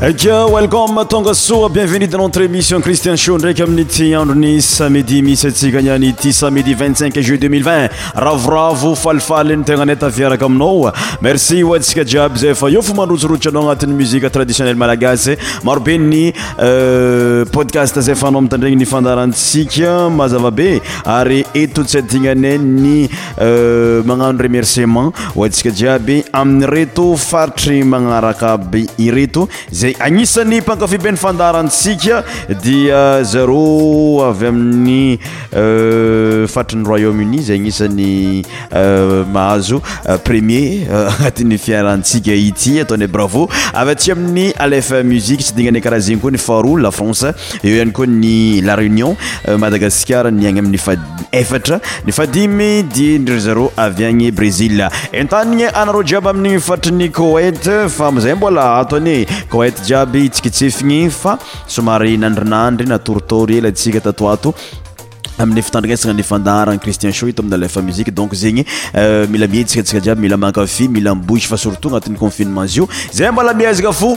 aika welcome tonga soa bienvenue de notre émission christian show ndraiky amin'ny ti androny samedi misy atsika ny any ti samedi 25 juillet 2020 ravoravo falifaly ny tegna neta fiaraka aminao merci ho antsika jiaby zay fa eo fo mandrotsirotsy anao agnatin'ny musique traditionnel malagasy marobe ny euh, podcast zay fanao mitandregny ny fandarantsika mazavabe ary eto tsy adignane ny Euh, magnano remerciement ho antsika jiaby amin'ireto faritry magnaraka aby ireto zay agnisan'ny mpankafibeny fandaharantsika dia zareo avy amin'ny euh, faritry ny royaume uni zay agnisan'ny euh, mahazo premier agnatin'ny fiarantsika ity ataony bravo avy atsy amin'ny alef musique tsy dignany karaha zegny koa ny faharoa la france eo ihany koa ny la réunion madagasikara ny agny amin'ny fad efatra ny fadimy dia ndry zareo avy agny Brésil entanigny anareo jiaby amin'ny faritry ny Koweït fa amizay mbola ato anie Koweït jiaby hitsikitsefigny fa somary nandrinandry natoritory ela antsika tato ato amin'ny fitandrignesana ny fandaharan'ny Christian Show eto amin'ny Alefa Musique donc zegny mila mihetsika antsika jiaby mila mankafy mila miboy fa surtout agnatin'ny confinement zio zay mbala miezaka fo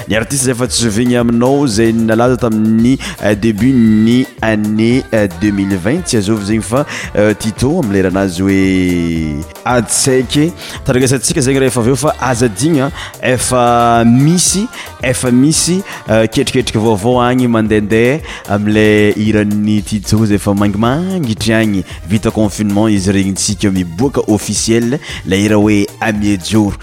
Ny artiste zay efa tsy zovigny aminao zay nalaza tamin'ny debut ny année 2020 tsy azovy zegny fa Tito am leranazy hoe Atseke tandrignesantsika zegny rehefa avy eo fa aza adigna efa misy efa misy ketriketriky vaovao agny mandehandeha amle hiran'ny Tito zay efa mangimangitry agny vita confinement izy regny tsika miboaka officiel le hira hoe amie joro.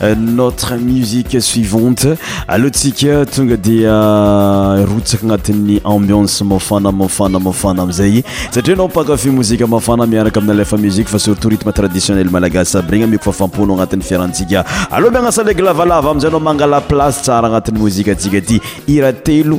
Euh, notre musique suivante alohantsika tonga dia euh, rotsaka agnatin'ny ambiance mafana mafana mafana amizay satria anao mpankafy mozika mafana miaraka amina lefa musique fa surtout rythme traditionnel malagasy aby regny amiko fafampono agnatin'ny fiarantsika aloha miagnasa legy lavalava amizay anao mangala place tsara agnatin'ny mozika atsika ty hira telo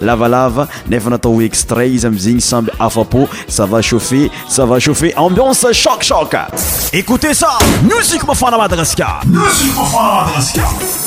Lavalava nefa natao ho extrait izy amizigny samby afapo ça va chauffer ça va chauffer ambiance choc choc écoutez ça musique mafana Madagascar musique mafana Madagascar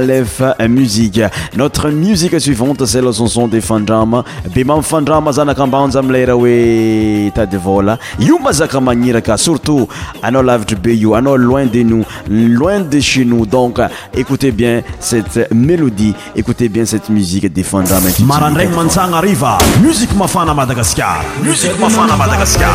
lef musiqe notre musique suivante cet le canson de fandrama be mamifandrama zanakambanja amilara hoe ta de vola io mazakamagnira ka surtout anao lavitry be io anao loin de nous loin de chez nous donc écoutez bien cette mélodie écoutez bien cette musique de fandramamarandragny mantsagna ariva musiqe mafana madagasikarmusiq mafana madagaskar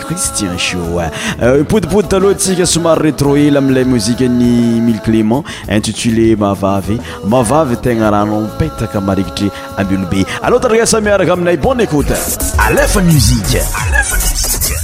Christian show euh, podipody taloha tsika somary retro ela amin'ilay mozika ny mille clément intitulé mahavavy mahavavy tegna rano mipetaka marikitry ambiolobe alao taragasa miaraka aminay bonne écoute alefa musique alefa musique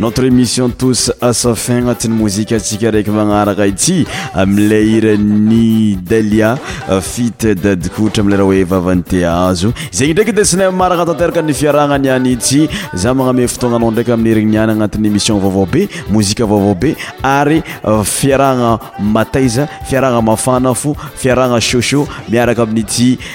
Notre émission tous à sa fin agnatin'ny mozika antsika raiky magnaraka ity amin'ilay hiran'ny Delia euh, fit dadikotra amin'ilay raha hoe vavan'ny teazo zegny ndraiky dia sinema maraka tanteraka ny fiarahana ny any ity za magname fotoagnanao ndraiky amin'ny herigny any agnatin'ny émission vaovao be mozika vaovao be ary euh, fiarahana mataiza fiarahana mafana fo fiarahana chaud chaud miaraka amin'ity